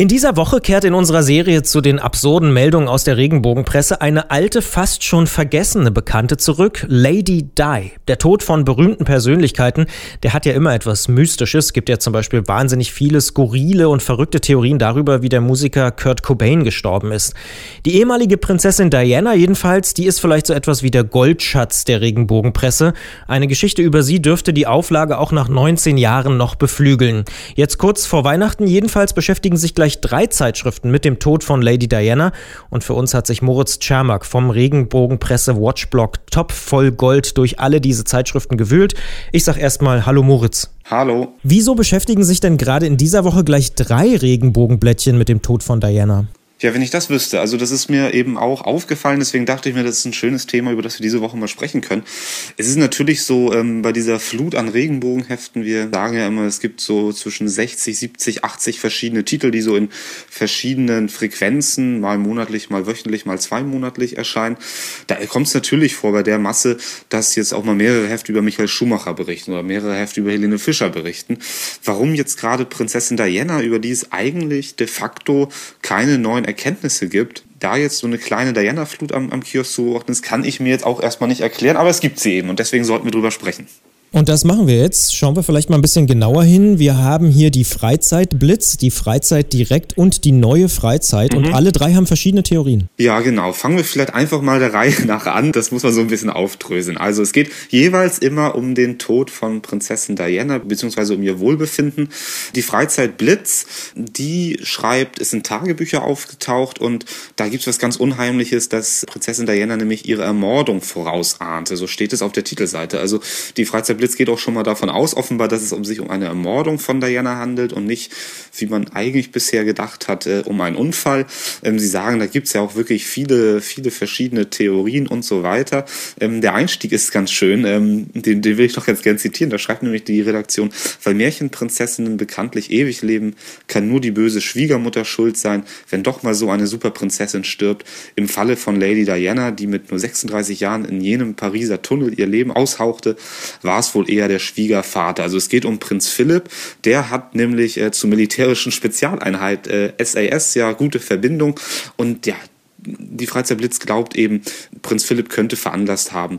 In dieser Woche kehrt in unserer Serie zu den absurden Meldungen aus der Regenbogenpresse eine alte, fast schon vergessene Bekannte zurück, Lady Di. Der Tod von berühmten Persönlichkeiten, der hat ja immer etwas Mystisches. Es gibt ja zum Beispiel wahnsinnig viele skurrile und verrückte Theorien darüber, wie der Musiker Kurt Cobain gestorben ist. Die ehemalige Prinzessin Diana jedenfalls, die ist vielleicht so etwas wie der Goldschatz der Regenbogenpresse. Eine Geschichte über sie dürfte die Auflage auch nach 19 Jahren noch beflügeln. Jetzt kurz vor Weihnachten jedenfalls beschäftigen sich gleich gleich drei Zeitschriften mit dem Tod von Lady Diana und für uns hat sich Moritz Czermak vom Regenbogenpresse Watchblog Top voll Gold durch alle diese Zeitschriften gewühlt. Ich sag erstmal Hallo Moritz. Hallo. Wieso beschäftigen sich denn gerade in dieser Woche gleich drei Regenbogenblättchen mit dem Tod von Diana? Ja, wenn ich das wüsste. Also das ist mir eben auch aufgefallen, deswegen dachte ich mir, das ist ein schönes Thema, über das wir diese Woche mal sprechen können. Es ist natürlich so, ähm, bei dieser Flut an Regenbogenheften, wir sagen ja immer, es gibt so zwischen 60, 70, 80 verschiedene Titel, die so in verschiedenen Frequenzen, mal monatlich, mal wöchentlich, mal zweimonatlich erscheinen. Da kommt es natürlich vor bei der Masse, dass jetzt auch mal mehrere Hefte über Michael Schumacher berichten oder mehrere Hefte über Helene Fischer berichten. Warum jetzt gerade Prinzessin Diana, über die es eigentlich de facto keine neuen Erkenntnisse gibt, da jetzt so eine kleine Diana-Flut am, am Kiosk zu beobachten, das kann ich mir jetzt auch erstmal nicht erklären, aber es gibt sie eben und deswegen sollten wir drüber sprechen. Und das machen wir jetzt. Schauen wir vielleicht mal ein bisschen genauer hin. Wir haben hier die Freizeitblitz, die Freizeit direkt und die neue Freizeit. Mhm. Und alle drei haben verschiedene Theorien. Ja, genau. Fangen wir vielleicht einfach mal der Reihe nach an. Das muss man so ein bisschen aufdröseln. Also es geht jeweils immer um den Tod von Prinzessin Diana, beziehungsweise um ihr Wohlbefinden. Die Freizeitblitz, die schreibt, es sind Tagebücher aufgetaucht und da gibt es was ganz Unheimliches, dass Prinzessin Diana nämlich ihre Ermordung vorausahnte. So steht es auf der Titelseite. Also die Freizeit Blitz geht auch schon mal davon aus, offenbar, dass es um sich um eine Ermordung von Diana handelt und nicht, wie man eigentlich bisher gedacht hat, äh, um einen Unfall. Ähm, Sie sagen, da gibt es ja auch wirklich viele, viele verschiedene Theorien und so weiter. Ähm, der Einstieg ist ganz schön, ähm, den, den will ich noch ganz gern zitieren. Da schreibt nämlich die Redaktion, weil Märchenprinzessinnen bekanntlich ewig leben, kann nur die böse Schwiegermutter schuld sein, wenn doch mal so eine Superprinzessin stirbt. Im Falle von Lady Diana, die mit nur 36 Jahren in jenem Pariser Tunnel ihr Leben aushauchte, war es es wohl eher der Schwiegervater. Also es geht um Prinz Philipp. Der hat nämlich äh, zur militärischen Spezialeinheit äh, SAS ja gute Verbindung und ja, die Freizeitblitz glaubt eben, Prinz Philipp könnte veranlasst haben,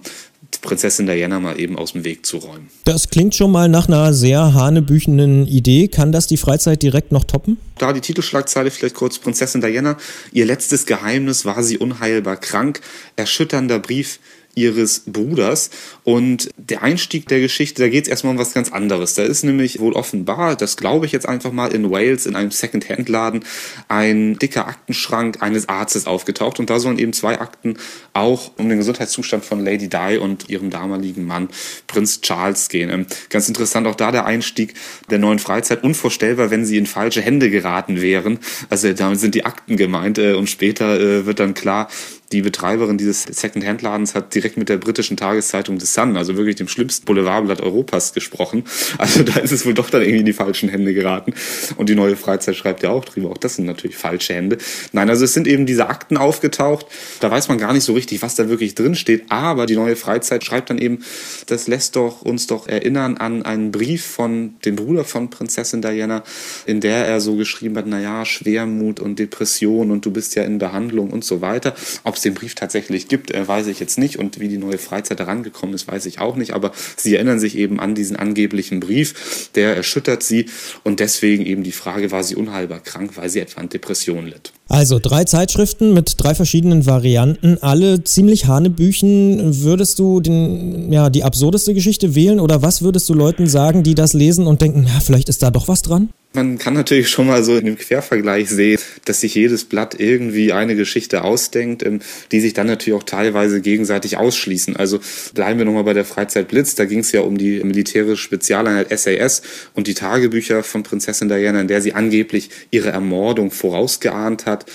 Prinzessin Diana mal eben aus dem Weg zu räumen. Das klingt schon mal nach einer sehr hanebüchenden Idee. Kann das die Freizeit direkt noch toppen? Da die Titelschlagzeile vielleicht kurz. Prinzessin Diana, ihr letztes Geheimnis war sie unheilbar krank. Erschütternder Brief ihres Bruders. Und der Einstieg der Geschichte, da geht es erstmal um was ganz anderes. Da ist nämlich wohl offenbar, das glaube ich jetzt einfach mal, in Wales in einem Second-Hand-Laden ein dicker Aktenschrank eines Arztes aufgetaucht. Und da sollen eben zwei Akten auch um den Gesundheitszustand von Lady Di und ihrem damaligen Mann Prinz Charles gehen. Ähm, ganz interessant auch da der Einstieg der neuen Freizeit. Unvorstellbar, wenn sie in falsche Hände geraten wären. Also damit sind die Akten gemeint. Äh, und später äh, wird dann klar, die Betreiberin dieses Second-Hand-Ladens hat direkt mit der britischen Tageszeitung The Sun, also wirklich dem schlimmsten Boulevardblatt Europas, gesprochen. Also da ist es wohl doch dann irgendwie in die falschen Hände geraten. Und die neue Freizeit schreibt ja auch drüber, auch das sind natürlich falsche Hände. Nein, also es sind eben diese Akten aufgetaucht. Da weiß man gar nicht so richtig, was da wirklich drin steht. Aber die neue Freizeit schreibt dann eben, das lässt doch uns doch erinnern an einen Brief von dem Bruder von Prinzessin Diana, in der er so geschrieben hat, naja, Schwermut und Depression und du bist ja in Behandlung und so weiter. Ob es den Brief tatsächlich gibt, äh, weiß ich jetzt nicht. Und wie die neue Freizeit herangekommen ist, weiß ich auch nicht. Aber sie erinnern sich eben an diesen angeblichen Brief, der erschüttert sie. Und deswegen eben die Frage, war sie unheilbar krank, weil sie etwa an Depressionen litt. Also drei Zeitschriften mit drei verschiedenen Varianten, alle ziemlich hanebüchen. Würdest du den, ja, die absurdeste Geschichte wählen oder was würdest du Leuten sagen, die das lesen und denken, na, vielleicht ist da doch was dran? Man kann natürlich schon mal so in dem Quervergleich sehen, dass sich jedes Blatt irgendwie eine Geschichte ausdenkt, ähm, die sich dann natürlich auch teilweise gegenseitig ausschließen. Also bleiben wir nochmal bei der Freizeit Blitz. Da ging es ja um die militärische Spezialeinheit SAS und die Tagebücher von Prinzessin Diana, in der sie angeblich ihre Ermordung vorausgeahnt hat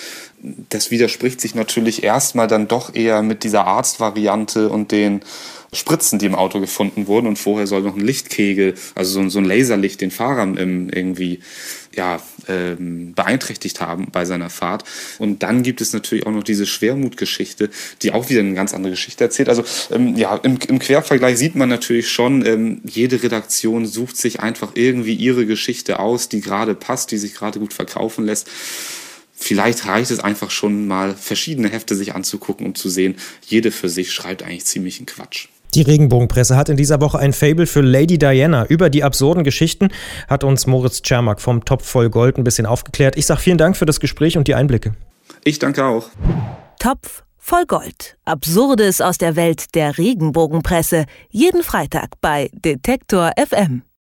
das widerspricht sich natürlich erstmal dann doch eher mit dieser Arztvariante und den Spritzen, die im Auto gefunden wurden und vorher soll noch ein Lichtkegel, also so, so ein Laserlicht den Fahrer irgendwie ja, ähm, beeinträchtigt haben bei seiner Fahrt. Und dann gibt es natürlich auch noch diese Schwermutgeschichte, die auch wieder eine ganz andere Geschichte erzählt. Also ähm, ja, im, im Quervergleich sieht man natürlich schon, ähm, jede Redaktion sucht sich einfach irgendwie ihre Geschichte aus, die gerade passt, die sich gerade gut verkaufen lässt. Vielleicht reicht es einfach schon mal, verschiedene Hefte sich anzugucken, um zu sehen, jede für sich schreibt eigentlich ziemlichen Quatsch. Die Regenbogenpresse hat in dieser Woche ein Fable für Lady Diana. Über die absurden Geschichten hat uns Moritz Czermak vom Topf voll Gold ein bisschen aufgeklärt. Ich sage vielen Dank für das Gespräch und die Einblicke. Ich danke auch. Topf voll Gold. Absurdes aus der Welt der Regenbogenpresse. Jeden Freitag bei Detektor FM.